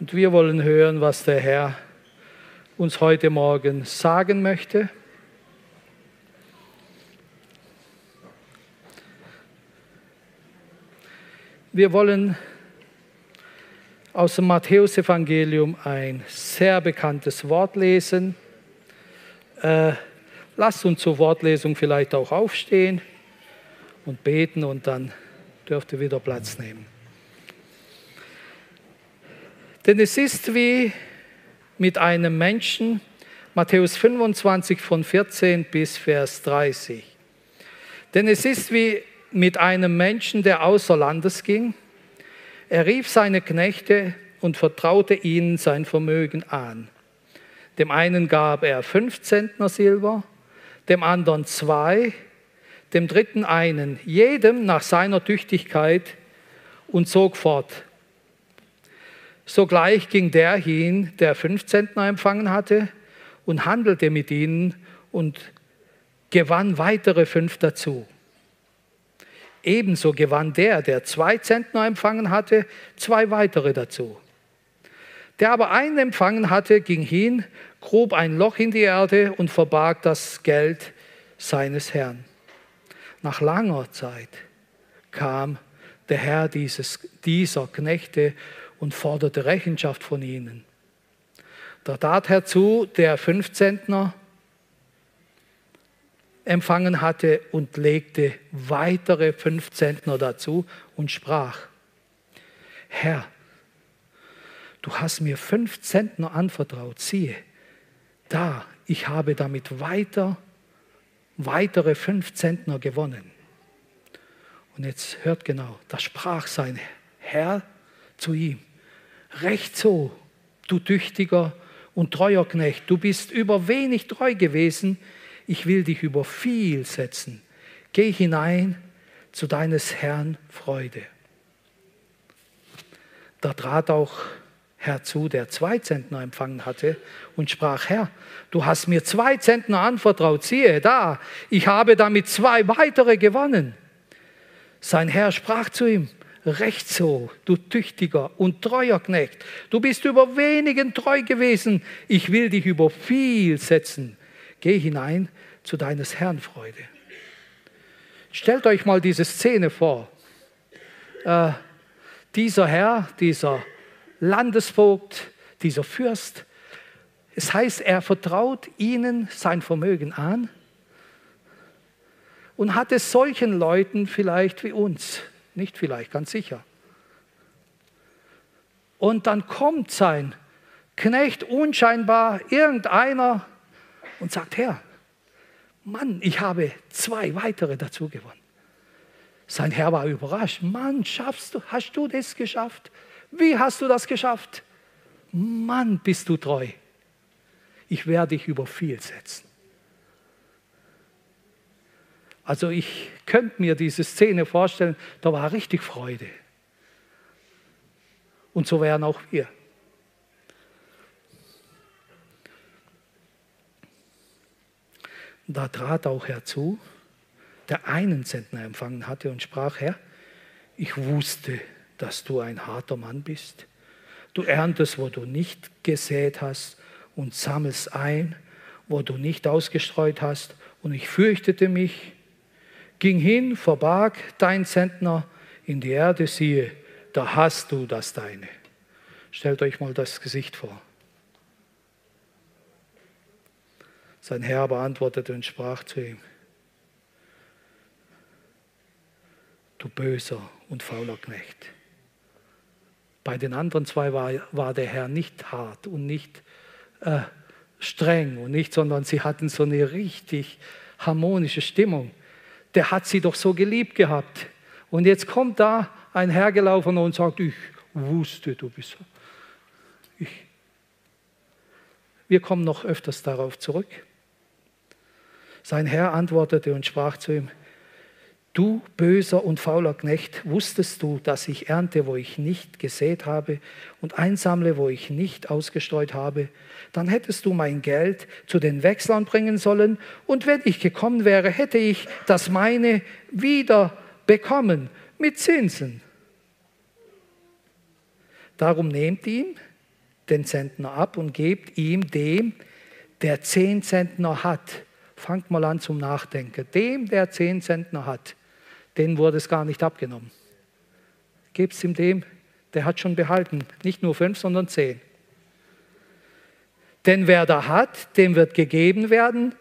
Und wir wollen hören, was der Herr uns heute Morgen sagen möchte. Wir wollen aus dem Matthäusevangelium ein sehr bekanntes Wort lesen. Äh, lasst uns zur Wortlesung vielleicht auch aufstehen und beten und dann dürft ihr wieder Platz nehmen. Denn es ist wie mit einem Menschen, Matthäus 25 von 14 bis Vers 30. Denn es ist wie mit einem Menschen, der außer Landes ging. Er rief seine Knechte und vertraute ihnen sein Vermögen an. Dem einen gab er fünf Zentner Silber, dem anderen zwei, dem dritten einen, jedem nach seiner Tüchtigkeit und zog fort. Sogleich ging der hin, der fünf Zentner empfangen hatte, und handelte mit ihnen und gewann weitere fünf dazu. Ebenso gewann der, der zwei Zentner empfangen hatte, zwei weitere dazu. Der aber einen empfangen hatte, ging hin, grub ein Loch in die Erde und verbarg das Geld seines Herrn. Nach langer Zeit kam der Herr dieses, dieser Knechte und forderte Rechenschaft von ihnen. Da tat herzu der Fünfzentner, empfangen hatte und legte weitere fünf Zentner dazu und sprach, Herr, du hast mir fünf Zentner anvertraut, siehe, da, ich habe damit weiter, weitere fünf Zentner gewonnen. Und jetzt hört genau, da sprach sein Herr zu ihm, recht so, du tüchtiger und treuer Knecht, du bist über wenig treu gewesen, ich will dich über viel setzen. Geh hinein zu deines Herrn Freude. Da trat auch herzu, der zwei Zentner empfangen hatte und sprach, Herr, du hast mir zwei Zentner anvertraut, siehe da, ich habe damit zwei weitere gewonnen. Sein Herr sprach zu ihm, recht so, du tüchtiger und treuer Knecht, du bist über wenigen treu gewesen, ich will dich über viel setzen. Geh hinein zu deines Herrn Freude. Stellt euch mal diese Szene vor. Äh, dieser Herr, dieser Landesvogt, dieser Fürst, es heißt, er vertraut ihnen sein Vermögen an und hat es solchen Leuten vielleicht wie uns, nicht vielleicht, ganz sicher. Und dann kommt sein Knecht unscheinbar, irgendeiner, und sagt, Herr, Mann, ich habe zwei weitere dazu gewonnen. Sein Herr war überrascht. Mann, schaffst du, hast du das geschafft? Wie hast du das geschafft? Mann, bist du treu. Ich werde dich über viel setzen. Also ich könnte mir diese Szene vorstellen, da war richtig Freude. Und so wären auch wir. Da trat auch herzu, der einen Zentner empfangen hatte und sprach, Herr, ich wusste, dass du ein harter Mann bist. Du erntest, wo du nicht gesät hast und sammelst ein, wo du nicht ausgestreut hast. Und ich fürchtete mich, ging hin, verbarg dein Zentner in die Erde, siehe, da hast du das deine. Stellt euch mal das Gesicht vor. Sein Herr beantwortete und sprach zu ihm, du böser und fauler Knecht. Bei den anderen zwei war, war der Herr nicht hart und nicht äh, streng und nicht, sondern sie hatten so eine richtig harmonische Stimmung. Der hat sie doch so geliebt gehabt. Und jetzt kommt da ein Herr gelaufen und sagt, ich wusste, du bist. Ich. Wir kommen noch öfters darauf zurück. Sein Herr antwortete und sprach zu ihm, Du böser und fauler Knecht, wusstest du, dass ich ernte, wo ich nicht gesät habe und einsammle, wo ich nicht ausgestreut habe? Dann hättest du mein Geld zu den Wechslern bringen sollen und wenn ich gekommen wäre, hätte ich das meine wieder bekommen mit Zinsen. Darum nehmt ihn, den Zentner ab und gebt ihm dem, der zehn Zentner hat. Fangt mal an zum Nachdenken. Dem, der zehn Zentner hat, den wurde es gar nicht abgenommen. Gebt es ihm dem, der hat schon behalten. Nicht nur fünf, sondern zehn. Denn wer da hat, dem wird gegeben werden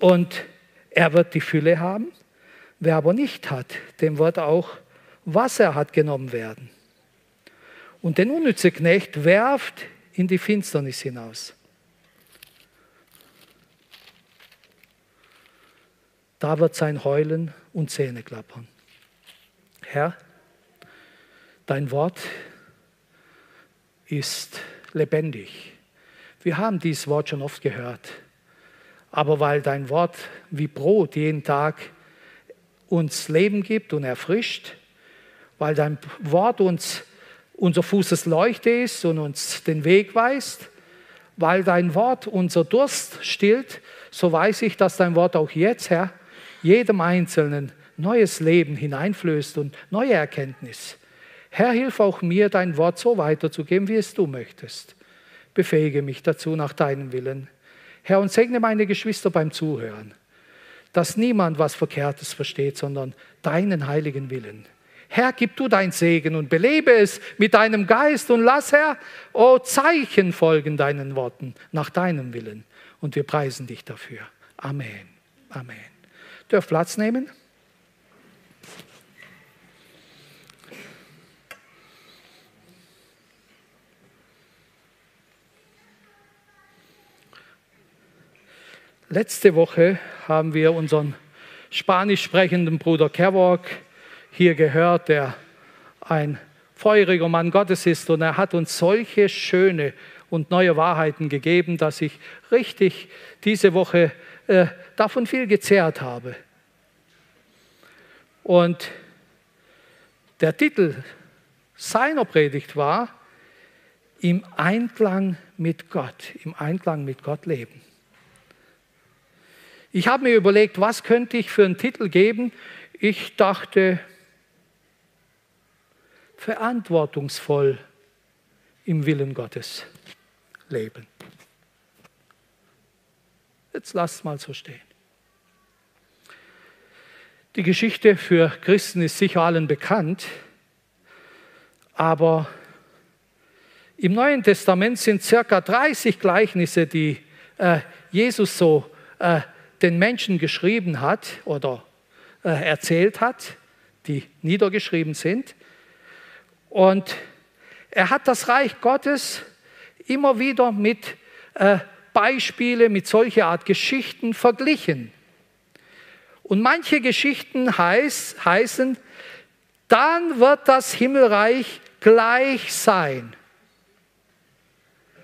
und er wird die Fülle haben. Wer aber nicht hat, dem wird auch, was er hat, genommen werden. Und den unnütze Knecht werft in die Finsternis hinaus. Da wird sein Heulen und Zähne klappern. Herr, dein Wort ist lebendig. Wir haben dieses Wort schon oft gehört. Aber weil dein Wort wie Brot jeden Tag uns Leben gibt und erfrischt, weil dein Wort uns unser Fußes Leuchte ist und uns den Weg weist, weil dein Wort unser Durst stillt, so weiß ich, dass dein Wort auch jetzt, Herr, jedem Einzelnen neues Leben hineinflößt und neue Erkenntnis. Herr, hilf auch mir, dein Wort so weiterzugeben, wie es du möchtest. Befähige mich dazu nach deinem Willen. Herr, und segne meine Geschwister beim Zuhören, dass niemand was Verkehrtes versteht, sondern deinen heiligen Willen. Herr, gib du dein Segen und belebe es mit deinem Geist und lass, Herr, oh Zeichen folgen deinen Worten nach deinem Willen. Und wir preisen dich dafür. Amen. Amen. Dürft Platz nehmen. Letzte Woche haben wir unseren spanisch sprechenden Bruder Kevork hier gehört, der ein feuriger Mann Gottes ist und er hat uns solche schöne und neue Wahrheiten gegeben, dass ich richtig diese Woche äh, davon viel gezehrt habe. Und der Titel seiner Predigt war im Einklang mit Gott, im Einklang mit Gott leben. Ich habe mir überlegt, was könnte ich für einen Titel geben? Ich dachte, verantwortungsvoll im Willen Gottes leben. Jetzt lasst mal so stehen. Die Geschichte für Christen ist sicher allen bekannt, aber im Neuen Testament sind circa 30 Gleichnisse, die äh, Jesus so äh, den Menschen geschrieben hat oder äh, erzählt hat, die niedergeschrieben sind. Und er hat das Reich Gottes immer wieder mit äh, Beispiele, mit solcher Art Geschichten verglichen. Und manche Geschichten heiß, heißen, dann wird das Himmelreich gleich sein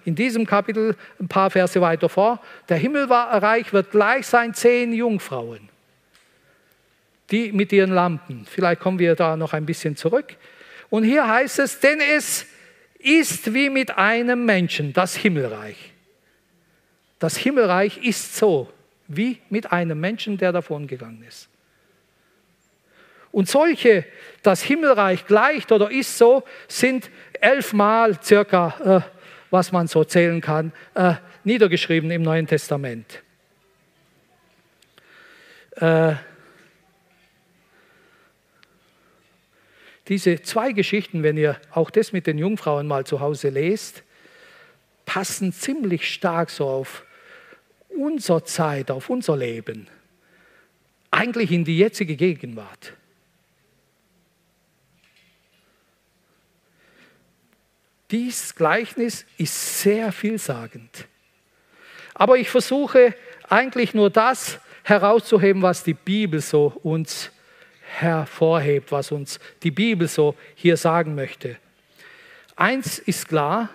in diesem Kapitel ein paar Verse weiter vor, der Himmelreich wird gleich sein zehn Jungfrauen, die mit ihren Lampen. Vielleicht kommen wir da noch ein bisschen zurück. Und hier heißt es, denn es ist wie mit einem Menschen, das Himmelreich. Das Himmelreich ist so, wie mit einem Menschen, der davon gegangen ist. Und solche, das Himmelreich gleicht oder ist so, sind elfmal circa äh, was man so zählen kann, äh, niedergeschrieben im Neuen Testament. Äh, diese zwei Geschichten, wenn ihr auch das mit den Jungfrauen mal zu Hause lest, passen ziemlich stark so auf unsere Zeit, auf unser Leben, eigentlich in die jetzige Gegenwart. Dies Gleichnis ist sehr vielsagend. Aber ich versuche eigentlich nur das herauszuheben, was die Bibel so uns hervorhebt, was uns die Bibel so hier sagen möchte. Eins ist klar,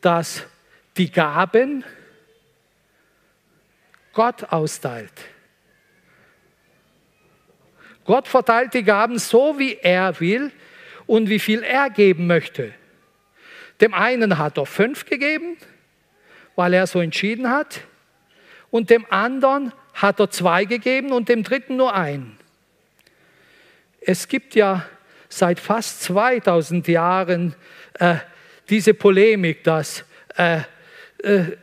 dass die Gaben Gott austeilt. Gott verteilt die Gaben so, wie er will und wie viel er geben möchte. Dem einen hat er fünf gegeben, weil er so entschieden hat. Und dem anderen hat er zwei gegeben und dem dritten nur ein. Es gibt ja seit fast 2000 Jahren äh, diese Polemik, dass äh, äh,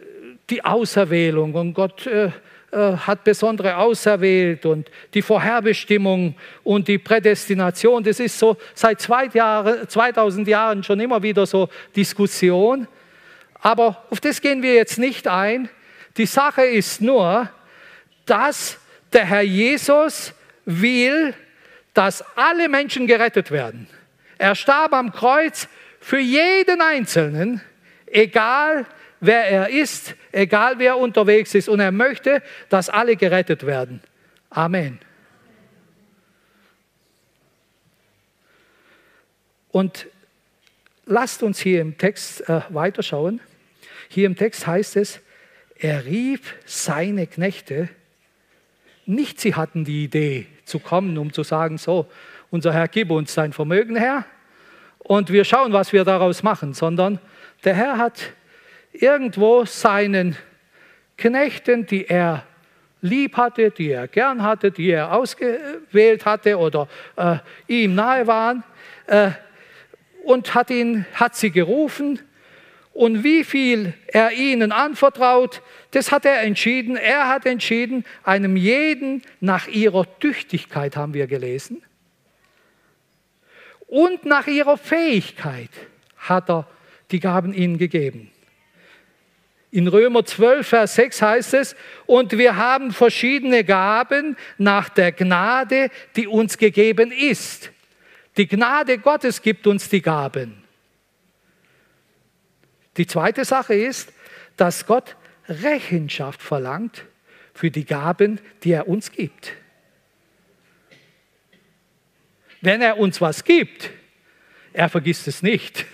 die Auserwählung und Gott äh, äh, hat besondere auserwählt und die Vorherbestimmung und die Prädestination, das ist so seit zwei Jahre, 2000 Jahren schon immer wieder so Diskussion. Aber auf das gehen wir jetzt nicht ein. Die Sache ist nur, dass der Herr Jesus will, dass alle Menschen gerettet werden. Er starb am Kreuz für jeden Einzelnen, egal wer er ist, egal wer unterwegs ist. Und er möchte, dass alle gerettet werden. Amen. Und lasst uns hier im Text äh, weiterschauen. Hier im Text heißt es, er rief seine Knechte, nicht sie hatten die Idee zu kommen, um zu sagen, so, unser Herr, gib uns sein Vermögen her und wir schauen, was wir daraus machen, sondern der Herr hat irgendwo seinen Knechten, die er lieb hatte, die er gern hatte, die er ausgewählt hatte oder äh, ihm nahe waren, äh, und hat, ihn, hat sie gerufen. Und wie viel er ihnen anvertraut, das hat er entschieden. Er hat entschieden, einem jeden nach ihrer Tüchtigkeit, haben wir gelesen, und nach ihrer Fähigkeit hat er die Gaben ihnen gegeben. In Römer 12, Vers 6 heißt es, und wir haben verschiedene Gaben nach der Gnade, die uns gegeben ist. Die Gnade Gottes gibt uns die Gaben. Die zweite Sache ist, dass Gott Rechenschaft verlangt für die Gaben, die er uns gibt. Wenn er uns was gibt, er vergisst es nicht.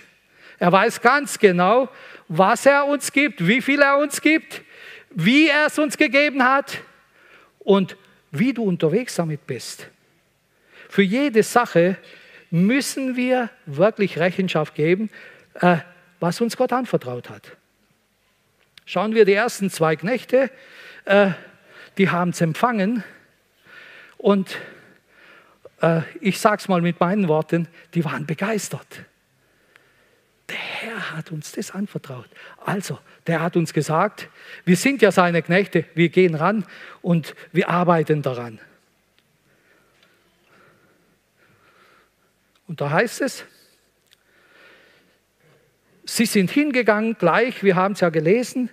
Er weiß ganz genau, was er uns gibt, wie viel er uns gibt, wie er es uns gegeben hat und wie du unterwegs damit bist. Für jede Sache müssen wir wirklich Rechenschaft geben, äh, was uns Gott anvertraut hat. Schauen wir die ersten zwei Knechte, äh, die haben es empfangen und äh, ich sage es mal mit meinen Worten, die waren begeistert. Der Herr hat uns das anvertraut. Also, der hat uns gesagt, wir sind ja seine Knechte, wir gehen ran und wir arbeiten daran. Und da heißt es, sie sind hingegangen gleich, wir haben es ja gelesen,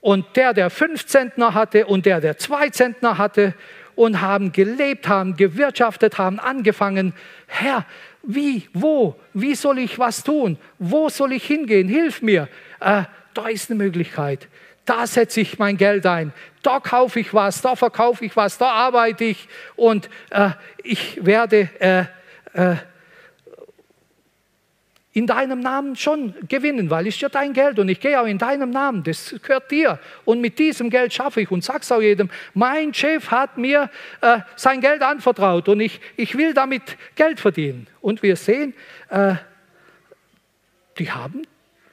und der, der fünf Zentner hatte und der, der zwei Zentner hatte und haben gelebt, haben gewirtschaftet, haben angefangen, Herr, wie, wo, wie soll ich was tun? Wo soll ich hingehen? Hilf mir. Äh, da ist eine Möglichkeit. Da setze ich mein Geld ein. Da kaufe ich was, da verkaufe ich was, da arbeite ich und äh, ich werde äh, äh in deinem Namen schon gewinnen, weil es ja dein Geld und ich gehe auch in deinem Namen, das gehört dir. Und mit diesem Geld schaffe ich und sag's auch jedem, mein Chef hat mir äh, sein Geld anvertraut und ich, ich will damit Geld verdienen. Und wir sehen, äh, die haben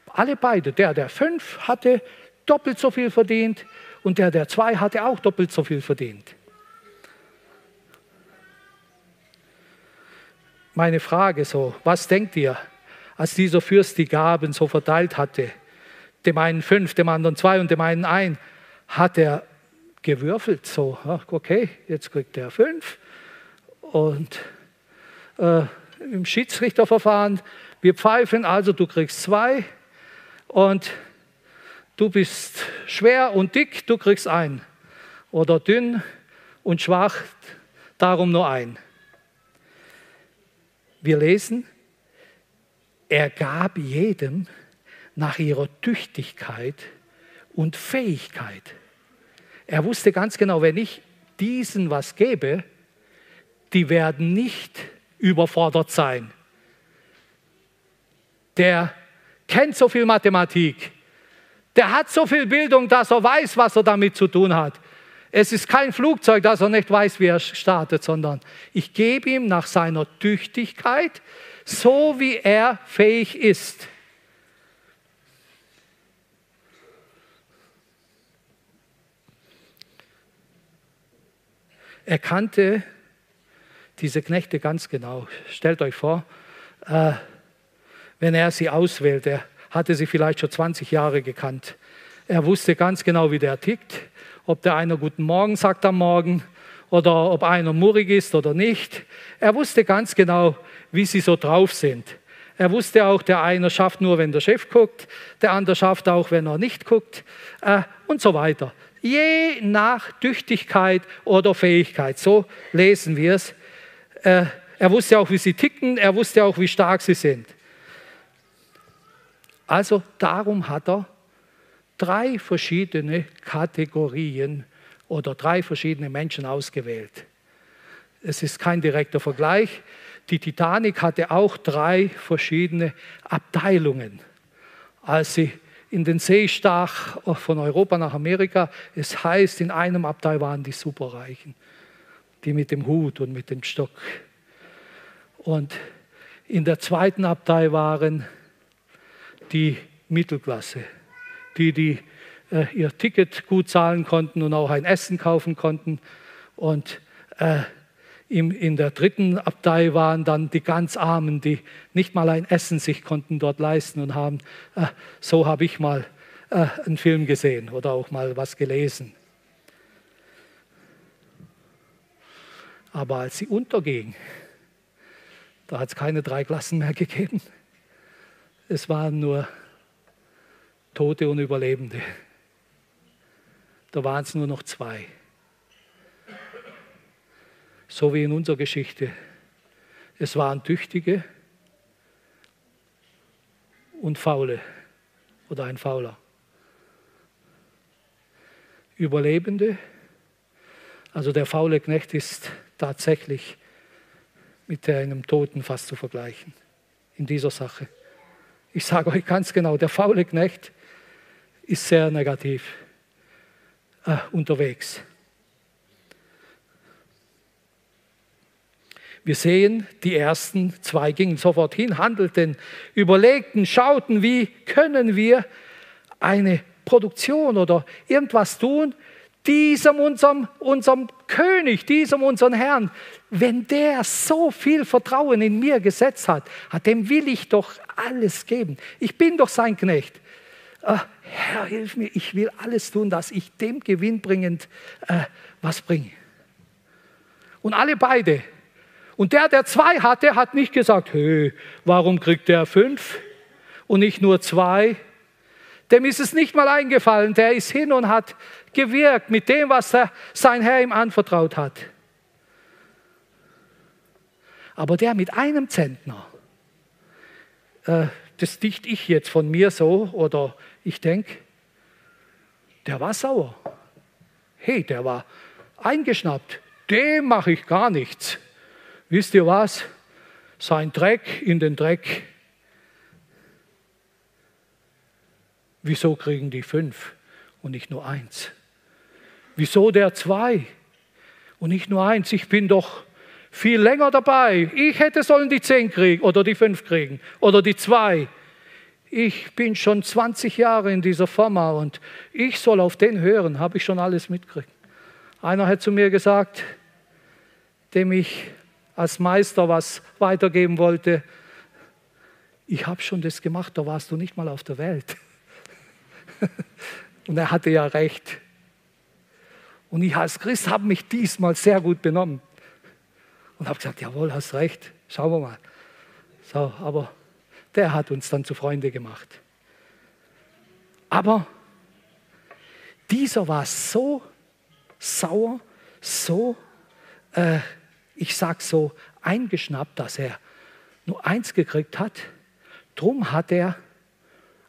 alle beide, der, der fünf hatte, doppelt so viel verdient und der, der zwei hatte auch doppelt so viel verdient. Meine Frage so, was denkt ihr? Als dieser Fürst die Gaben so verteilt hatte, dem einen fünf, dem anderen zwei und dem einen ein, hat er gewürfelt, so, okay, jetzt kriegt er fünf. Und äh, im Schiedsrichterverfahren, wir pfeifen, also du kriegst zwei und du bist schwer und dick, du kriegst ein. Oder dünn und schwach, darum nur ein. Wir lesen, er gab jedem nach ihrer Tüchtigkeit und Fähigkeit. Er wusste ganz genau, wenn ich diesen was gebe, die werden nicht überfordert sein. Der kennt so viel Mathematik. Der hat so viel Bildung, dass er weiß, was er damit zu tun hat. Es ist kein Flugzeug, dass er nicht weiß, wie er startet, sondern ich gebe ihm nach seiner Tüchtigkeit, so wie er fähig ist. Er kannte diese Knechte ganz genau. Stellt euch vor, äh, wenn er sie auswählt, er hatte sie vielleicht schon 20 Jahre gekannt. Er wusste ganz genau, wie der tickt, ob der einer guten Morgen sagt am Morgen oder ob einer murrig ist oder nicht. Er wusste ganz genau, wie sie so drauf sind. Er wusste auch, der eine schafft nur, wenn der Chef guckt, der andere schafft auch, wenn er nicht guckt äh, und so weiter. Je nach Tüchtigkeit oder Fähigkeit, so lesen wir es. Äh, er wusste auch, wie sie ticken, er wusste auch, wie stark sie sind. Also darum hat er drei verschiedene Kategorien oder drei verschiedene Menschen ausgewählt. Es ist kein direkter Vergleich. Die Titanic hatte auch drei verschiedene Abteilungen. Als sie in den See stach von Europa nach Amerika, es heißt, in einem Abteil waren die Superreichen, die mit dem Hut und mit dem Stock. Und in der zweiten Abteil waren die Mittelklasse, die, die äh, ihr Ticket gut zahlen konnten und auch ein Essen kaufen konnten. Und äh, in der dritten Abtei waren dann die ganz Armen, die nicht mal ein Essen sich konnten dort leisten und haben, äh, so habe ich mal äh, einen Film gesehen oder auch mal was gelesen. Aber als sie unterging, da hat es keine drei Klassen mehr gegeben. Es waren nur Tote und Überlebende. Da waren es nur noch zwei. So wie in unserer Geschichte. Es waren Tüchtige und Faule oder ein Fauler. Überlebende, also der faule Knecht ist tatsächlich mit einem Toten fast zu vergleichen in dieser Sache. Ich sage euch ganz genau, der faule Knecht ist sehr negativ äh, unterwegs. Wir sehen, die ersten zwei gingen sofort hin, handelten, überlegten, schauten, wie können wir eine Produktion oder irgendwas tun, diesem unserem, unserem König, diesem unseren Herrn, wenn der so viel Vertrauen in mir gesetzt hat, dem will ich doch alles geben. Ich bin doch sein Knecht. Äh, Herr, hilf mir, ich will alles tun, dass ich dem gewinnbringend äh, was bringe. Und alle beide. Und der, der zwei hatte, hat nicht gesagt, hey, warum kriegt der fünf und nicht nur zwei? Dem ist es nicht mal eingefallen. Der ist hin und hat gewirkt mit dem, was er, sein Herr ihm anvertraut hat. Aber der mit einem Zentner, äh, das dicht ich jetzt von mir so, oder ich denke, der war sauer. Hey, der war eingeschnappt. Dem mache ich gar nichts. Wisst ihr was? Sein Dreck in den Dreck. Wieso kriegen die fünf und nicht nur eins? Wieso der zwei und nicht nur eins? Ich bin doch viel länger dabei. Ich hätte sollen die zehn kriegen oder die fünf kriegen oder die zwei. Ich bin schon 20 Jahre in dieser Firma und ich soll auf den hören, habe ich schon alles mitgekriegt. Einer hat zu mir gesagt, dem ich als Meister was weitergeben wollte, ich habe schon das gemacht, da warst du nicht mal auf der Welt. und er hatte ja recht. Und ich als Christ habe mich diesmal sehr gut benommen und habe gesagt, jawohl, hast recht, schauen wir mal. So, aber der hat uns dann zu Freunde gemacht. Aber dieser war so sauer, so, äh, ich sag so, eingeschnappt, dass er nur eins gekriegt hat. Drum hat er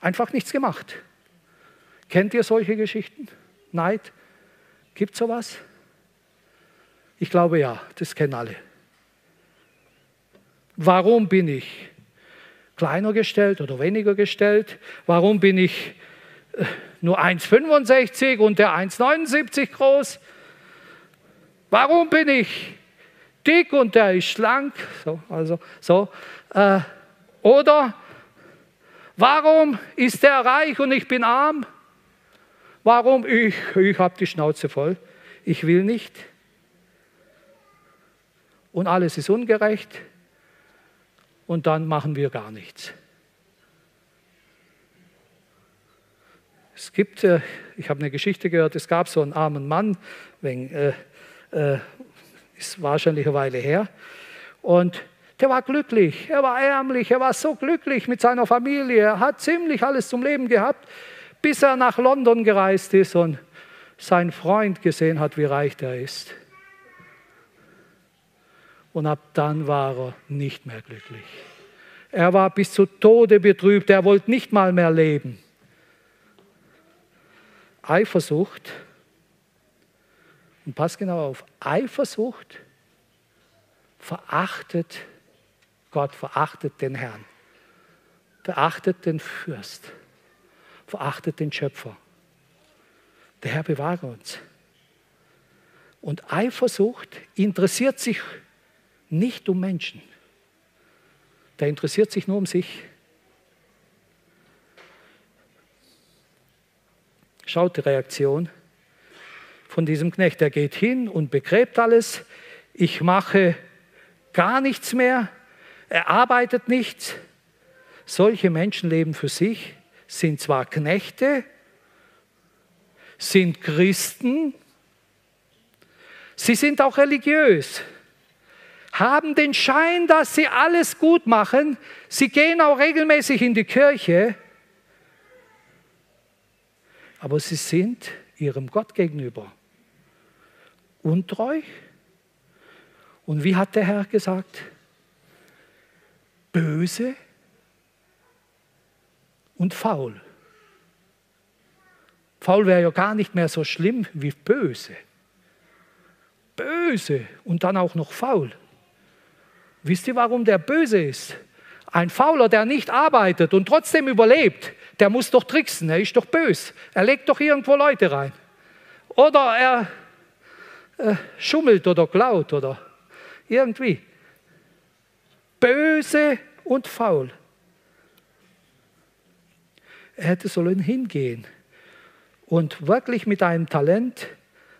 einfach nichts gemacht. Kennt ihr solche Geschichten? Neid? Gibt sowas? Ich glaube ja, das kennen alle. Warum bin ich kleiner gestellt oder weniger gestellt? Warum bin ich äh, nur 1,65 und der 1,79 groß? Warum bin ich dick und der ist schlank? So, also, so. Äh, oder warum ist der reich und ich bin arm? Warum? Ich, ich habe die Schnauze voll. Ich will nicht. Und alles ist ungerecht. Und dann machen wir gar nichts. Es gibt, äh, ich habe eine Geschichte gehört, es gab so einen armen Mann, wegen, äh, äh, ist wahrscheinlich eine Weile her, und der war glücklich, er war ärmlich, er war so glücklich mit seiner Familie, er hat ziemlich alles zum Leben gehabt, bis er nach London gereist ist und sein Freund gesehen hat, wie reich der ist. Und ab dann war er nicht mehr glücklich. Er war bis zu Tode betrübt, er wollte nicht mal mehr leben. Eifersucht, und pass genau auf, Eifersucht verachtet Gott, verachtet den Herrn, verachtet den Fürst, verachtet den Schöpfer. Der Herr bewahre uns. Und Eifersucht interessiert sich nicht um Menschen. Der interessiert sich nur um sich. Schaut die Reaktion von diesem Knecht. Er geht hin und begräbt alles. Ich mache gar nichts mehr. Er arbeitet nichts. Solche Menschen leben für sich, sind zwar Knechte, sind Christen, sie sind auch religiös, haben den Schein, dass sie alles gut machen, sie gehen auch regelmäßig in die Kirche, aber sie sind ihrem Gott gegenüber untreu. Und wie hat der Herr gesagt? Böse und faul. Faul wäre ja gar nicht mehr so schlimm wie böse. Böse und dann auch noch faul. Wisst ihr, warum der böse ist? Ein Fauler, der nicht arbeitet und trotzdem überlebt, der muss doch tricksen, er ist doch böse. Er legt doch irgendwo Leute rein. Oder er äh, schummelt oder klaut oder irgendwie. Böse und faul. Er hätte sollen hingehen und wirklich mit einem Talent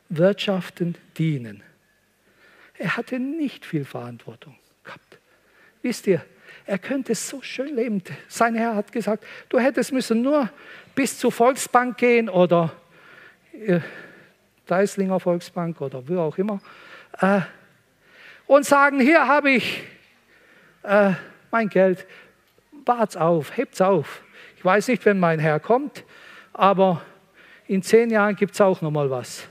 wirtschaften, dienen. Er hatte nicht viel Verantwortung gehabt. Wisst ihr, er könnte so schön leben. Sein Herr hat gesagt, du hättest müssen nur bis zur Volksbank gehen oder äh, Deislinger Volksbank oder wo auch immer äh, und sagen, hier habe ich äh, mein Geld, wart's auf, hebt's auf. Ich weiß nicht, wenn mein Herr kommt, aber in zehn Jahren gibt es auch noch mal was.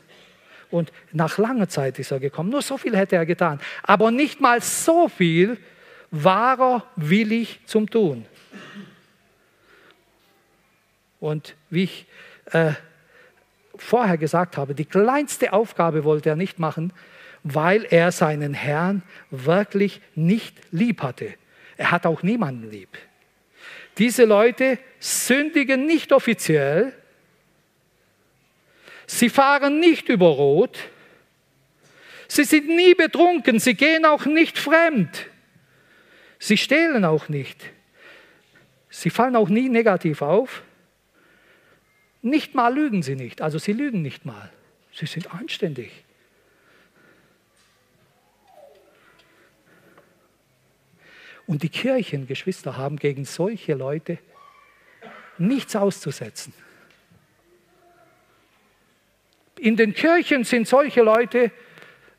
Und nach langer Zeit ist er gekommen. Nur so viel hätte er getan. Aber nicht mal so viel war er willig zum Tun. Und wie ich äh, vorher gesagt habe, die kleinste Aufgabe wollte er nicht machen, weil er seinen Herrn wirklich nicht lieb hatte. Er hat auch niemanden lieb. Diese Leute sündigen nicht offiziell, Sie fahren nicht über Rot. Sie sind nie betrunken. Sie gehen auch nicht fremd. Sie stehlen auch nicht. Sie fallen auch nie negativ auf. Nicht mal lügen sie nicht. Also sie lügen nicht mal. Sie sind anständig. Und die Kirchengeschwister haben gegen solche Leute nichts auszusetzen. In den Kirchen sind solche Leute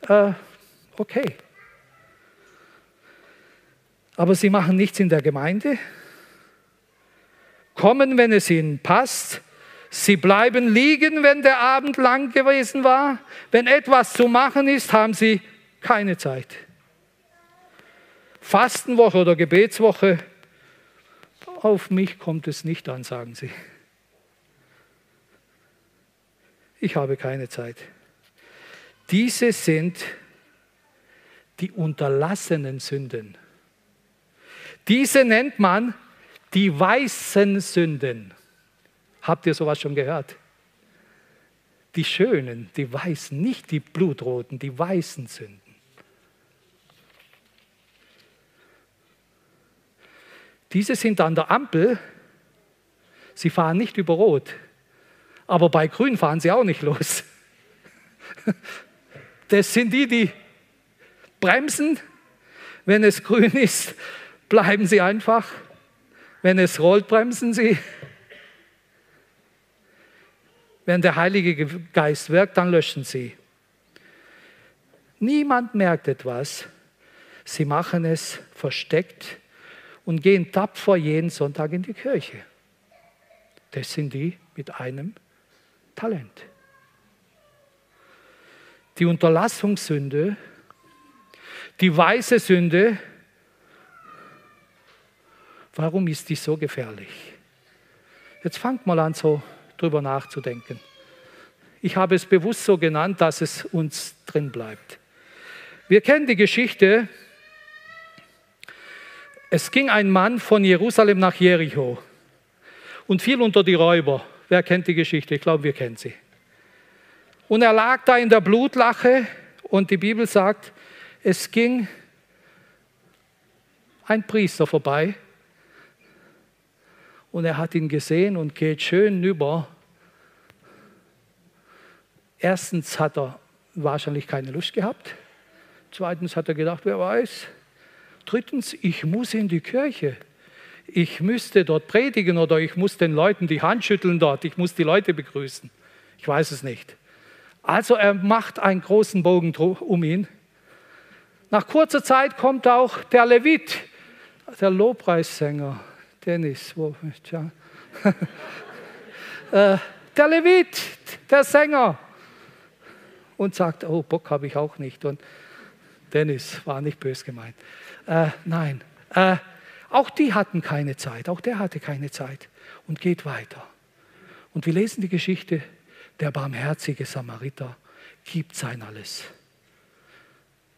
äh, okay. Aber sie machen nichts in der Gemeinde, kommen, wenn es ihnen passt. Sie bleiben liegen, wenn der Abend lang gewesen war. Wenn etwas zu machen ist, haben sie keine Zeit. Fastenwoche oder Gebetswoche, auf mich kommt es nicht an, sagen sie. ich habe keine Zeit. Diese sind die unterlassenen Sünden. Diese nennt man die weißen Sünden. Habt ihr sowas schon gehört? Die schönen, die weißen, nicht die blutroten, die weißen Sünden. Diese sind an der Ampel, sie fahren nicht über Rot, aber bei Grün fahren sie auch nicht los. Das sind die, die bremsen. Wenn es grün ist, bleiben sie einfach. Wenn es rollt, bremsen sie. Wenn der Heilige Geist wirkt, dann löschen sie. Niemand merkt etwas. Sie machen es versteckt und gehen tapfer jeden Sonntag in die Kirche. Das sind die mit einem Talent. Die Unterlassungssünde, die weiße Sünde, warum ist die so gefährlich? Jetzt fangt mal an, so drüber nachzudenken. Ich habe es bewusst so genannt, dass es uns drin bleibt. Wir kennen die Geschichte. Es ging ein Mann von Jerusalem nach Jericho und fiel unter die Räuber. Wer kennt die Geschichte? Ich glaube, wir kennen sie. Und er lag da in der Blutlache und die Bibel sagt, es ging ein Priester vorbei und er hat ihn gesehen und geht schön über. Erstens hat er wahrscheinlich keine Lust gehabt. Zweitens hat er gedacht, wer weiß. Drittens, ich muss in die Kirche. Ich müsste dort predigen oder ich muss den Leuten die Hand schütteln dort. Ich muss die Leute begrüßen. Ich weiß es nicht. Also er macht einen großen Bogen um ihn. Nach kurzer Zeit kommt auch der Levit, der Lobpreissänger, Dennis, wo, ja. Äh, der Levit, der Sänger, und sagt, oh, Bock habe ich auch nicht. Und Dennis war nicht bös gemeint. Äh, nein, äh, auch die hatten keine Zeit, auch der hatte keine Zeit und geht weiter. Und wir lesen die Geschichte, der barmherzige Samariter gibt sein alles,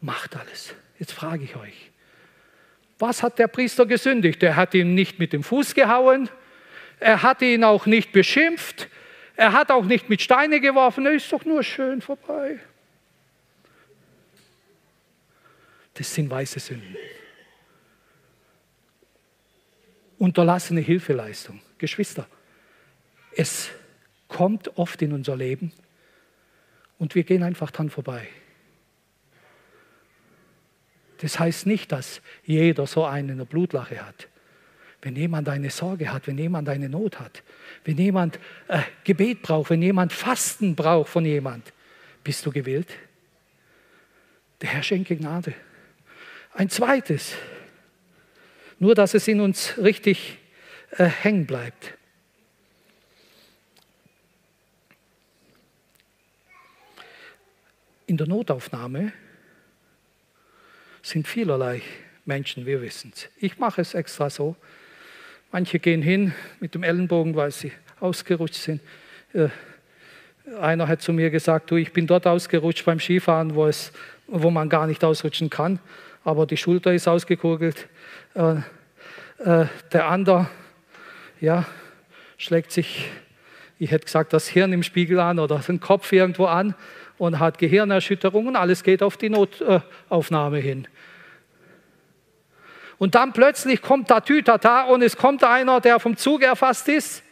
macht alles. Jetzt frage ich euch, was hat der Priester gesündigt? Er hat ihn nicht mit dem Fuß gehauen, er hat ihn auch nicht beschimpft, er hat auch nicht mit Steine geworfen, er ist doch nur schön vorbei. Das sind weiße Sünden. Unterlassene Hilfeleistung. Geschwister, es kommt oft in unser Leben und wir gehen einfach dran vorbei. Das heißt nicht, dass jeder so einen in der Blutlache hat. Wenn jemand eine Sorge hat, wenn jemand eine Not hat, wenn jemand äh, Gebet braucht, wenn jemand Fasten braucht von jemand, bist du gewillt? Der Herr schenke Gnade. Ein zweites, nur dass es in uns richtig äh, hängen bleibt. In der Notaufnahme sind vielerlei Menschen, wir wissen es. Ich mache es extra so. Manche gehen hin mit dem Ellenbogen, weil sie ausgerutscht sind. Äh, einer hat zu mir gesagt, du, ich bin dort ausgerutscht beim Skifahren, wo, es, wo man gar nicht ausrutschen kann aber die Schulter ist ausgekugelt. Äh, äh, der andere, ja, schlägt sich, ich hätte gesagt, das Hirn im Spiegel an oder den Kopf irgendwo an und hat Gehirnerschütterung und alles geht auf die Notaufnahme hin. Und dann plötzlich kommt da Tütata und es kommt einer, der vom Zug erfasst ist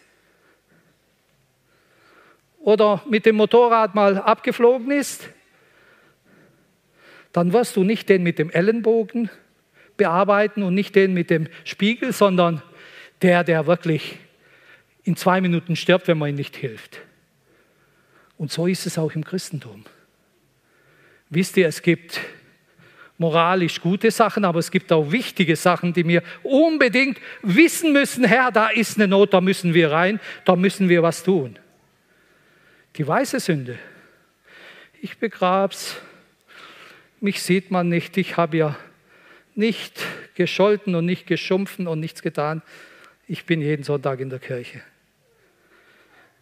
oder mit dem Motorrad mal abgeflogen ist dann wirst du nicht den mit dem Ellenbogen bearbeiten und nicht den mit dem Spiegel, sondern der, der wirklich in zwei Minuten stirbt, wenn man ihm nicht hilft. Und so ist es auch im Christentum. Wisst ihr, es gibt moralisch gute Sachen, aber es gibt auch wichtige Sachen, die wir unbedingt wissen müssen, Herr, da ist eine Not, da müssen wir rein, da müssen wir was tun. Die weiße Sünde. Ich begrab's, mich sieht man nicht, ich habe ja nicht gescholten und nicht geschumpfen und nichts getan. Ich bin jeden Sonntag in der Kirche.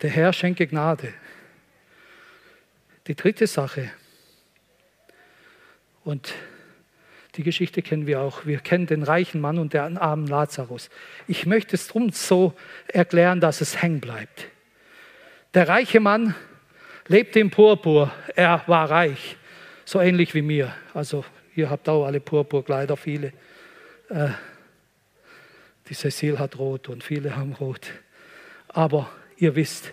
Der Herr schenke Gnade. Die dritte Sache, und die Geschichte kennen wir auch. Wir kennen den reichen Mann und den armen Lazarus. Ich möchte es drum so erklären, dass es hängen bleibt. Der reiche Mann lebte im Purpur. Er war reich so ähnlich wie mir. Also ihr habt auch alle Purpurkleider, viele. Äh, die Cecile hat rot und viele haben rot. Aber ihr wisst,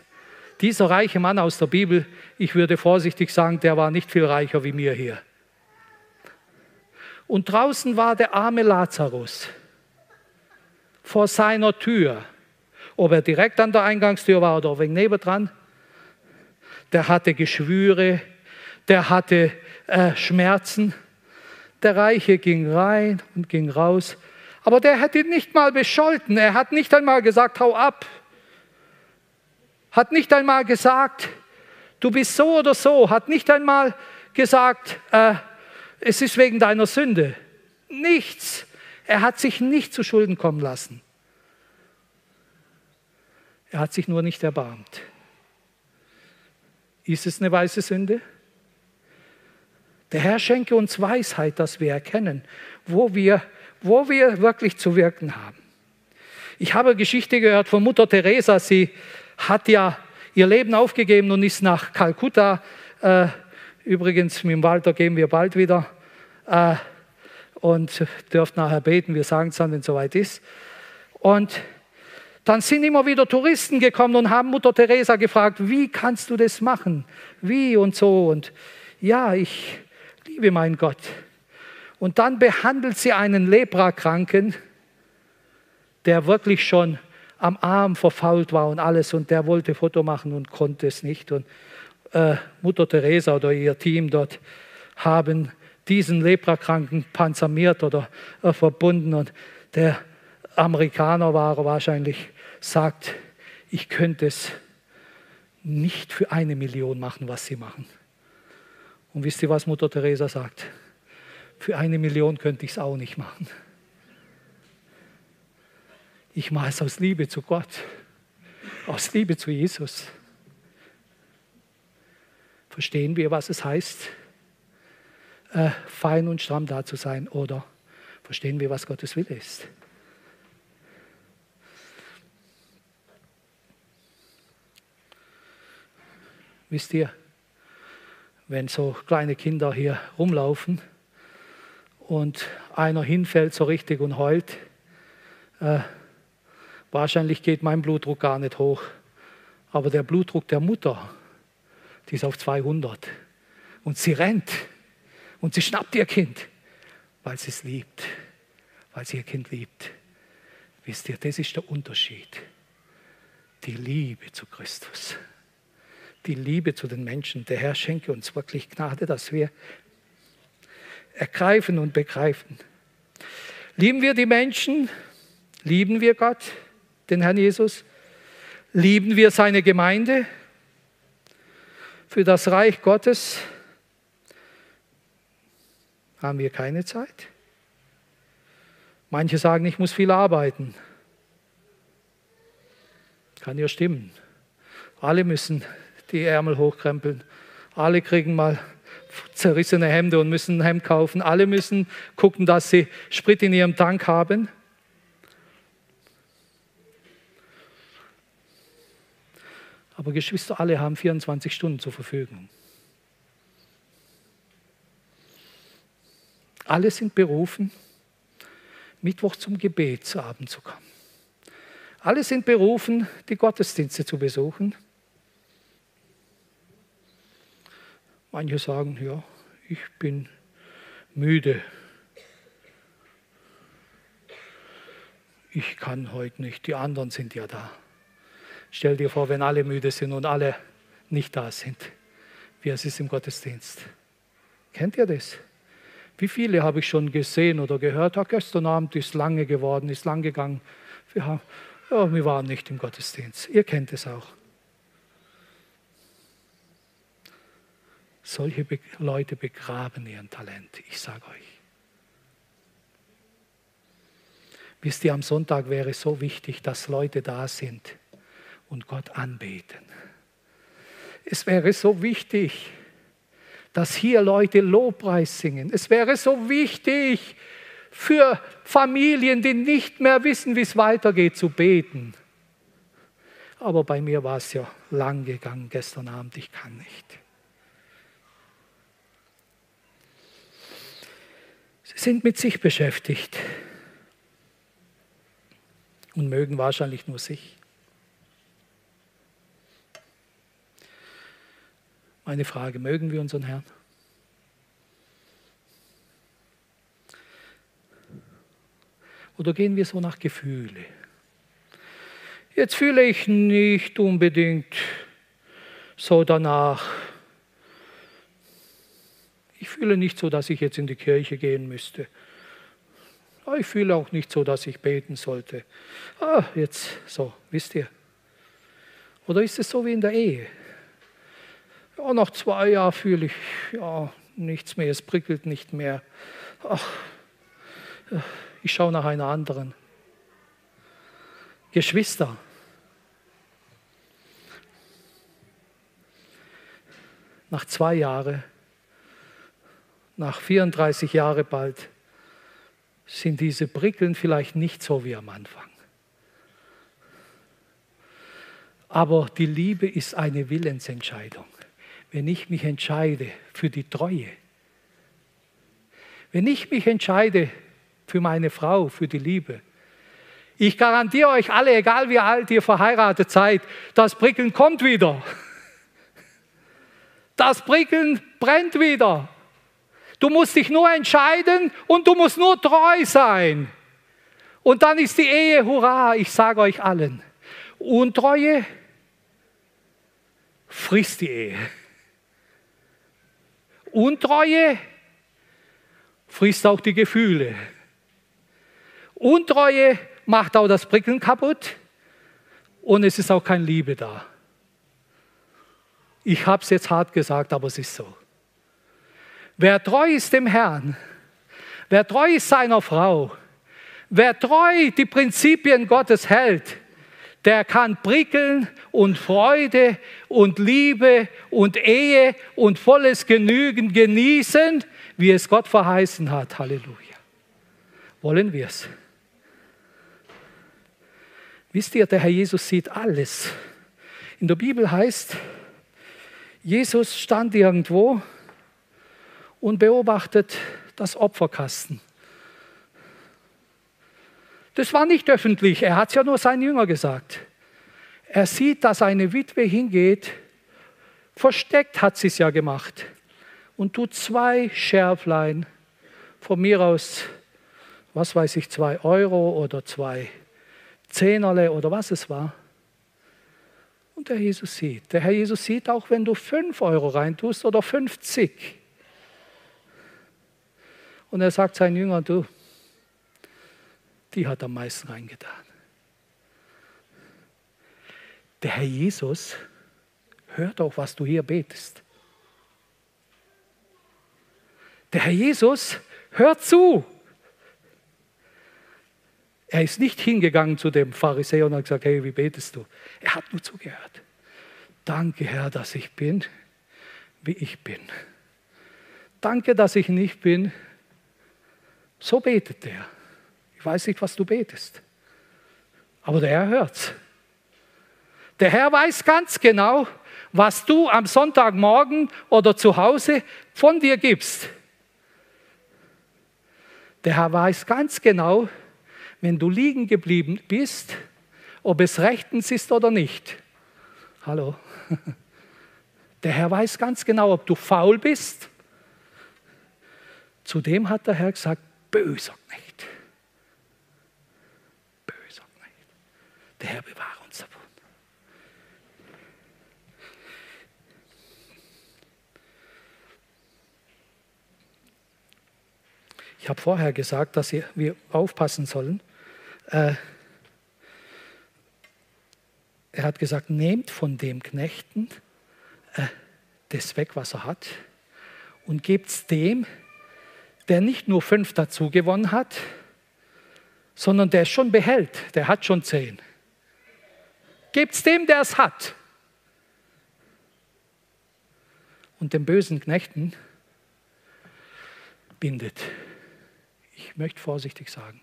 dieser reiche Mann aus der Bibel, ich würde vorsichtig sagen, der war nicht viel reicher wie mir hier. Und draußen war der arme Lazarus vor seiner Tür. Ob er direkt an der Eingangstür war oder wegen nebendran, der hatte Geschwüre, der hatte äh, Schmerzen. Der Reiche ging rein und ging raus. Aber der hat ihn nicht mal bescholten. Er hat nicht einmal gesagt, hau ab. Hat nicht einmal gesagt, du bist so oder so. Hat nicht einmal gesagt, äh, es ist wegen deiner Sünde. Nichts. Er hat sich nicht zu Schulden kommen lassen. Er hat sich nur nicht erbarmt. Ist es eine weiße Sünde? Der Herr schenke uns Weisheit, dass wir erkennen, wo wir, wo wir wirklich zu wirken haben. Ich habe Geschichte gehört von Mutter Teresa. Sie hat ja ihr Leben aufgegeben und ist nach Kalkutta. Äh, übrigens, mit dem Walter gehen wir bald wieder äh, und dürft nachher beten. Wir sagen es dann, wenn es soweit ist. Und dann sind immer wieder Touristen gekommen und haben Mutter Teresa gefragt, wie kannst du das machen? Wie und so. Und ja, ich liebe meinen Gott. Und dann behandelt sie einen Leprakranken, der wirklich schon am Arm verfault war und alles. Und der wollte Foto machen und konnte es nicht. Und äh, Mutter Teresa oder ihr Team dort haben diesen Leprakranken panzermiert oder äh, verbunden. Und der Amerikaner war wahrscheinlich sagt, ich könnte es nicht für eine Million machen, was sie machen. Und wisst ihr, was Mutter Teresa sagt? Für eine Million könnte ich es auch nicht machen. Ich mache es aus Liebe zu Gott, aus Liebe zu Jesus. Verstehen wir, was es heißt, äh, fein und stramm da zu sein? Oder verstehen wir, was Gottes Wille ist? Wisst ihr, wenn so kleine Kinder hier rumlaufen und einer hinfällt so richtig und heult, äh, wahrscheinlich geht mein Blutdruck gar nicht hoch, aber der Blutdruck der Mutter, die ist auf 200 und sie rennt und sie schnappt ihr Kind, weil sie es liebt, weil sie ihr Kind liebt. Wisst ihr, das ist der Unterschied. Die Liebe zu Christus die Liebe zu den Menschen. Der Herr schenke uns wirklich Gnade, dass wir ergreifen und begreifen. Lieben wir die Menschen? Lieben wir Gott, den Herrn Jesus? Lieben wir seine Gemeinde? Für das Reich Gottes haben wir keine Zeit. Manche sagen, ich muss viel arbeiten. Kann ja stimmen. Alle müssen die Ärmel hochkrempeln. Alle kriegen mal zerrissene Hemden und müssen ein Hemd kaufen. Alle müssen gucken, dass sie Sprit in ihrem Tank haben. Aber Geschwister, alle haben 24 Stunden zur Verfügung. Alle sind berufen, Mittwoch zum Gebet zu Abend zu kommen. Alle sind berufen, die Gottesdienste zu besuchen. Manche sagen, ja, ich bin müde. Ich kann heute nicht, die anderen sind ja da. Stell dir vor, wenn alle müde sind und alle nicht da sind, wie es ist im Gottesdienst. Kennt ihr das? Wie viele habe ich schon gesehen oder gehört? Ja, gestern Abend ist lange geworden, ist lang gegangen. Wir, haben, ja, wir waren nicht im Gottesdienst. Ihr kennt es auch. Solche Be Leute begraben ihren Talent, ich sage euch. Wisst ihr, am Sonntag wäre es so wichtig, dass Leute da sind und Gott anbeten. Es wäre so wichtig, dass hier Leute Lobpreis singen. Es wäre so wichtig für Familien, die nicht mehr wissen, wie es weitergeht, zu beten. Aber bei mir war es ja lang gegangen gestern Abend, ich kann nicht. sind mit sich beschäftigt und mögen wahrscheinlich nur sich. Meine Frage, mögen wir unseren Herrn? Oder gehen wir so nach Gefühle? Jetzt fühle ich nicht unbedingt so danach. Ich fühle nicht so, dass ich jetzt in die Kirche gehen müsste. Ich fühle auch nicht so, dass ich beten sollte. Ah, jetzt so, wisst ihr. Oder ist es so wie in der Ehe? Ja, nach zwei Jahren fühle ich ja, nichts mehr, es prickelt nicht mehr. Ach, ich schaue nach einer anderen. Geschwister, nach zwei Jahren, nach 34 Jahren bald, sind diese Prickeln vielleicht nicht so wie am Anfang. Aber die Liebe ist eine Willensentscheidung. Wenn ich mich entscheide für die Treue, wenn ich mich entscheide für meine Frau, für die Liebe, ich garantiere euch alle, egal wie alt ihr verheiratet seid, das Prickeln kommt wieder. Das Prickeln brennt wieder. Du musst dich nur entscheiden und du musst nur treu sein. Und dann ist die Ehe, hurra, ich sage euch allen. Untreue frisst die Ehe. Untreue frisst auch die Gefühle. Untreue macht auch das Prickeln kaputt und es ist auch keine Liebe da. Ich habe es jetzt hart gesagt, aber es ist so. Wer treu ist dem Herrn, wer treu ist seiner Frau, wer treu die Prinzipien Gottes hält, der kann prickeln und Freude und Liebe und Ehe und volles Genügen genießen, wie es Gott verheißen hat. Halleluja. Wollen wir es? Wisst ihr, der Herr Jesus sieht alles. In der Bibel heißt, Jesus stand irgendwo und beobachtet das Opferkasten. Das war nicht öffentlich, er hat es ja nur seinen Jünger gesagt. Er sieht, dass eine Witwe hingeht, versteckt hat sie es ja gemacht, und tut zwei Schärflein, von mir aus, was weiß ich, zwei Euro oder zwei Zehnerle oder was es war. Und der Jesus sieht. Der Herr Jesus sieht auch, wenn du fünf Euro reintust oder 50. Und er sagt seinen Jüngern, du, die hat am meisten reingetan. Der Herr Jesus hört auch, was du hier betest. Der Herr Jesus hört zu. Er ist nicht hingegangen zu dem Pharisäer und hat gesagt, hey, wie betest du? Er hat nur zugehört. Danke, Herr, dass ich bin, wie ich bin. Danke, dass ich nicht bin, so betet er. Ich weiß nicht, was du betest. Aber der Herr hört's. Der Herr weiß ganz genau, was du am Sonntagmorgen oder zu Hause von dir gibst. Der Herr weiß ganz genau, wenn du liegen geblieben bist, ob es rechtens ist oder nicht. Hallo. Der Herr weiß ganz genau, ob du faul bist. Zudem hat der Herr gesagt, böser Knecht. Böser Knecht. Der Herr bewahre uns davon. Ich habe vorher gesagt, dass wir aufpassen sollen. Äh, er hat gesagt, nehmt von dem Knechten äh, das weg, was er hat, und gebt es dem, der nicht nur fünf dazu gewonnen hat, sondern der es schon behält, der hat schon zehn. Gebt es dem, der es hat. Und den bösen Knechten bindet. Ich möchte vorsichtig sagen,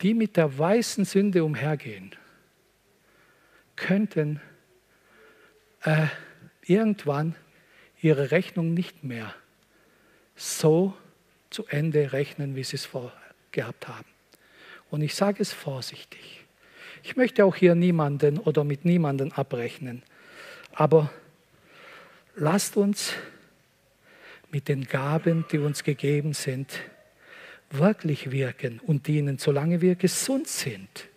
die mit der weißen Sünde umhergehen, könnten äh, irgendwann ihre Rechnung nicht mehr so zu Ende rechnen, wie sie es vorgehabt haben. Und ich sage es vorsichtig. Ich möchte auch hier niemanden oder mit niemanden abrechnen. Aber lasst uns mit den Gaben, die uns gegeben sind, wirklich wirken und dienen, solange wir gesund sind.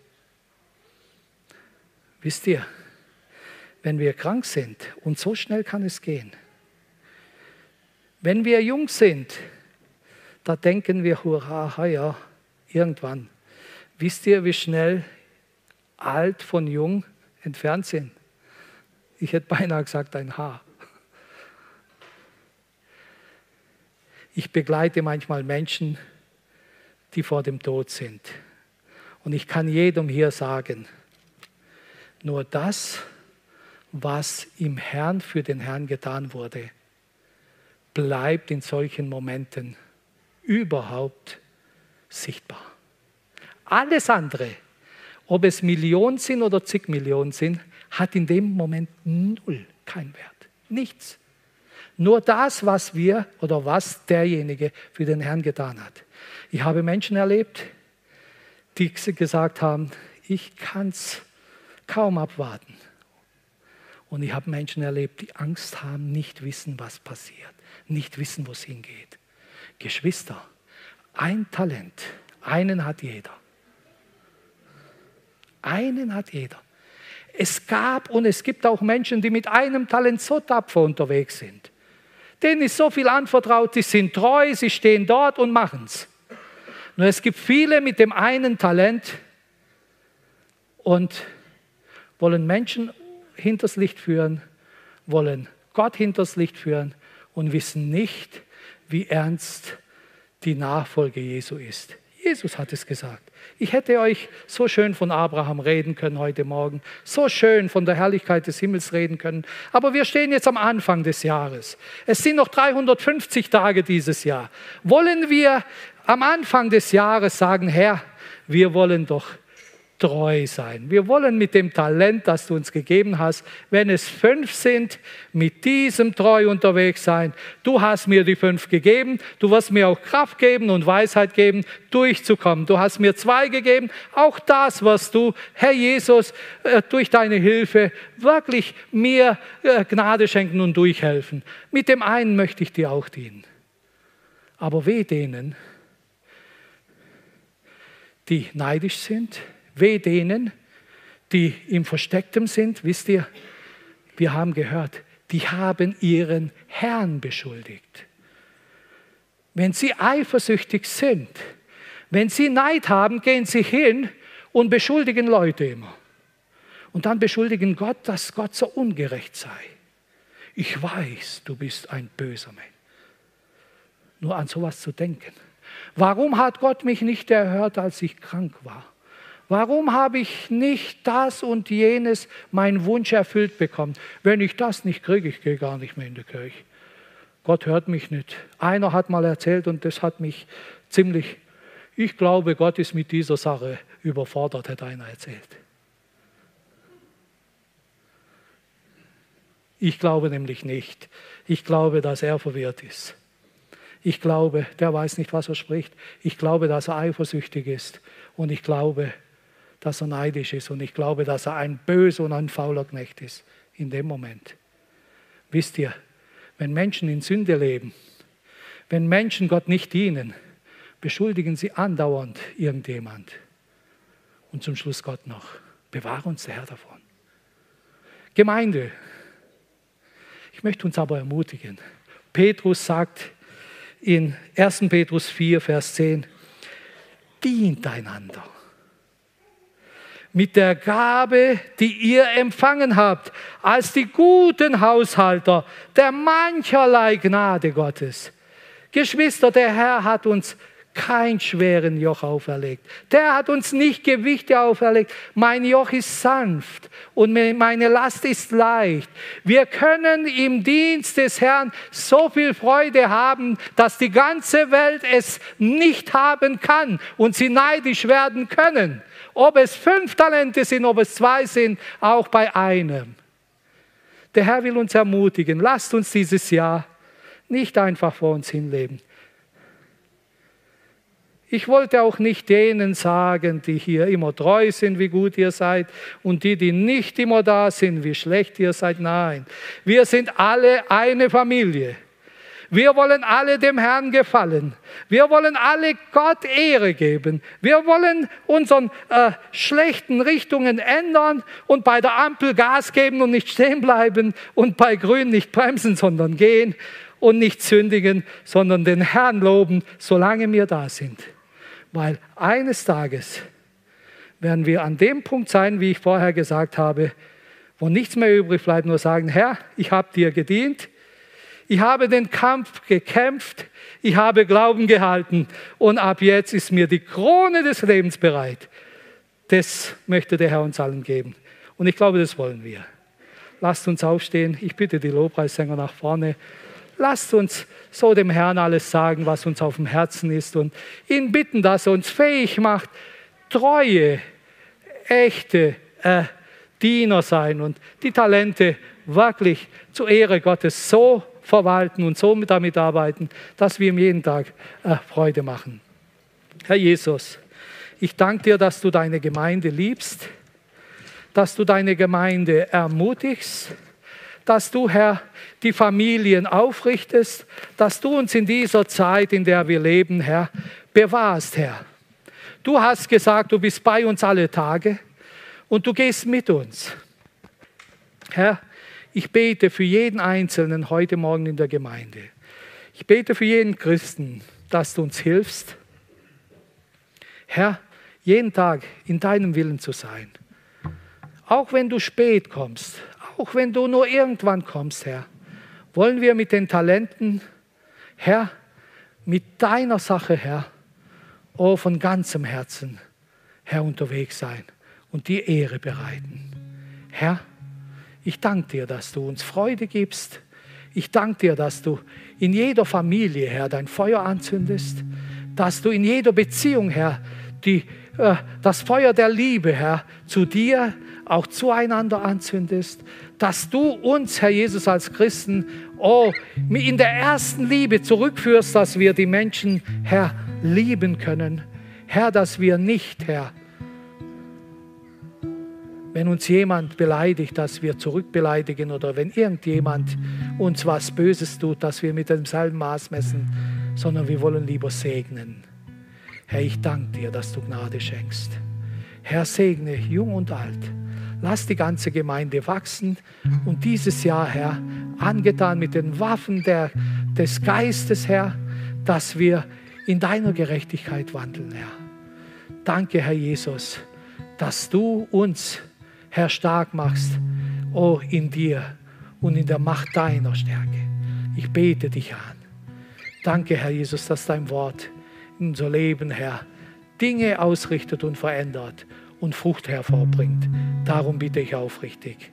Wisst ihr, wenn wir krank sind. Und so schnell kann es gehen. Wenn wir jung sind, da denken wir, hurra, ja, irgendwann. Wisst ihr, wie schnell alt von jung entfernt sind? Ich hätte beinahe gesagt, ein Haar. Ich begleite manchmal Menschen, die vor dem Tod sind. Und ich kann jedem hier sagen, nur das, was im Herrn für den Herrn getan wurde, bleibt in solchen Momenten überhaupt sichtbar. Alles andere, ob es Millionen sind oder zig Millionen sind, hat in dem Moment null keinen Wert. Nichts. Nur das, was wir oder was derjenige für den Herrn getan hat. Ich habe Menschen erlebt, die gesagt haben, ich kann es kaum abwarten. Und ich habe Menschen erlebt, die Angst haben, nicht wissen, was passiert, nicht wissen, wo es hingeht. Geschwister, ein Talent, einen hat jeder. Einen hat jeder. Es gab und es gibt auch Menschen, die mit einem Talent so tapfer unterwegs sind. Denen ist so viel anvertraut, sie sind treu, sie stehen dort und machen es. Nur es gibt viele mit dem einen Talent und wollen Menschen hinters Licht führen, wollen Gott hinters Licht führen und wissen nicht, wie ernst die Nachfolge Jesu ist. Jesus hat es gesagt. Ich hätte euch so schön von Abraham reden können heute Morgen, so schön von der Herrlichkeit des Himmels reden können. Aber wir stehen jetzt am Anfang des Jahres. Es sind noch 350 Tage dieses Jahr. Wollen wir am Anfang des Jahres sagen, Herr, wir wollen doch treu sein. Wir wollen mit dem Talent, das du uns gegeben hast, wenn es fünf sind, mit diesem treu unterwegs sein. Du hast mir die fünf gegeben, du wirst mir auch Kraft geben und Weisheit geben, durchzukommen. Du hast mir zwei gegeben, auch das wirst du, Herr Jesus, äh, durch deine Hilfe wirklich mir äh, Gnade schenken und durchhelfen. Mit dem einen möchte ich dir auch dienen. Aber weh denen, die neidisch sind, Weh denen, die im Verstecktem sind. Wisst ihr, wir haben gehört, die haben ihren Herrn beschuldigt. Wenn sie eifersüchtig sind, wenn sie Neid haben, gehen sie hin und beschuldigen Leute immer. Und dann beschuldigen Gott, dass Gott so ungerecht sei. Ich weiß, du bist ein böser Mensch. Nur an sowas zu denken. Warum hat Gott mich nicht erhört, als ich krank war? Warum habe ich nicht das und jenes, mein Wunsch erfüllt bekommen? Wenn ich das nicht kriege, ich gehe gar nicht mehr in die Kirche. Gott hört mich nicht. Einer hat mal erzählt und das hat mich ziemlich, ich glaube, Gott ist mit dieser Sache überfordert, hat einer erzählt. Ich glaube nämlich nicht. Ich glaube, dass er verwirrt ist. Ich glaube, der weiß nicht, was er spricht. Ich glaube, dass er eifersüchtig ist. Und ich glaube, dass er neidisch ist und ich glaube, dass er ein böser und ein fauler Knecht ist in dem Moment. Wisst ihr, wenn Menschen in Sünde leben, wenn Menschen Gott nicht dienen, beschuldigen sie andauernd irgendjemand. Und zum Schluss Gott noch. Bewahre uns der Herr davon. Gemeinde, ich möchte uns aber ermutigen. Petrus sagt in 1. Petrus 4, Vers 10, dient einander mit der Gabe, die ihr empfangen habt, als die guten Haushalter der mancherlei Gnade Gottes. Geschwister, der Herr hat uns kein schweren Joch auferlegt. Der hat uns nicht Gewichte auferlegt. Mein Joch ist sanft und meine Last ist leicht. Wir können im Dienst des Herrn so viel Freude haben, dass die ganze Welt es nicht haben kann und sie neidisch werden können. Ob es fünf Talente sind, ob es zwei sind, auch bei einem. Der Herr will uns ermutigen. Lasst uns dieses Jahr nicht einfach vor uns hinleben. Ich wollte auch nicht denen sagen, die hier immer treu sind, wie gut ihr seid, und die, die nicht immer da sind, wie schlecht ihr seid. Nein, wir sind alle eine Familie. Wir wollen alle dem Herrn gefallen. Wir wollen alle Gott Ehre geben. Wir wollen unseren äh, schlechten Richtungen ändern und bei der Ampel Gas geben und nicht stehen bleiben und bei Grün nicht bremsen, sondern gehen und nicht sündigen, sondern den Herrn loben, solange wir da sind. Weil eines Tages werden wir an dem Punkt sein, wie ich vorher gesagt habe, wo nichts mehr übrig bleibt, nur sagen, Herr, ich habe dir gedient, ich habe den Kampf gekämpft, ich habe Glauben gehalten und ab jetzt ist mir die Krone des Lebens bereit. Das möchte der Herr uns allen geben. Und ich glaube, das wollen wir. Lasst uns aufstehen. Ich bitte die Lobpreissänger nach vorne. Lasst uns so dem Herrn alles sagen, was uns auf dem Herzen ist und ihn bitten, dass er uns fähig macht, treue, echte äh, Diener sein und die Talente wirklich zur Ehre Gottes so verwalten und so damit arbeiten, dass wir ihm jeden Tag äh, Freude machen. Herr Jesus, ich danke dir, dass du deine Gemeinde liebst, dass du deine Gemeinde ermutigst, dass du, Herr, die Familien aufrichtest, dass du uns in dieser Zeit, in der wir leben, Herr, bewahrst, Herr. Du hast gesagt, du bist bei uns alle Tage und du gehst mit uns. Herr, ich bete für jeden Einzelnen heute Morgen in der Gemeinde. Ich bete für jeden Christen, dass du uns hilfst, Herr, jeden Tag in deinem Willen zu sein. Auch wenn du spät kommst, auch wenn du nur irgendwann kommst, Herr, wollen wir mit den Talenten, Herr, mit deiner Sache, Herr, oh, von ganzem Herzen, Herr, unterwegs sein und dir Ehre bereiten. Herr, ich danke dir, dass du uns Freude gibst. Ich danke dir, dass du in jeder Familie, Herr, dein Feuer anzündest, dass du in jeder Beziehung, Herr, die, äh, das Feuer der Liebe, Herr, zu dir, auch zueinander anzündest, dass du uns, Herr Jesus, als Christen, oh, in der ersten Liebe zurückführst, dass wir die Menschen, Herr, lieben können. Herr, dass wir nicht, Herr, wenn uns jemand beleidigt, dass wir zurückbeleidigen oder wenn irgendjemand uns was Böses tut, dass wir mit demselben Maß messen, sondern wir wollen lieber segnen. Herr, ich danke dir, dass du Gnade schenkst. Herr, segne jung und alt. Lass die ganze Gemeinde wachsen und dieses Jahr, Herr, angetan mit den Waffen der, des Geistes, Herr, dass wir in deiner Gerechtigkeit wandeln, Herr. Danke, Herr Jesus, dass du uns Herr, stark machst, oh, in dir und in der Macht deiner Stärke. Ich bete dich an. Danke, Herr Jesus, dass dein Wort in unser Leben, Herr, Dinge ausrichtet und verändert und Frucht hervorbringt. Darum bitte ich aufrichtig.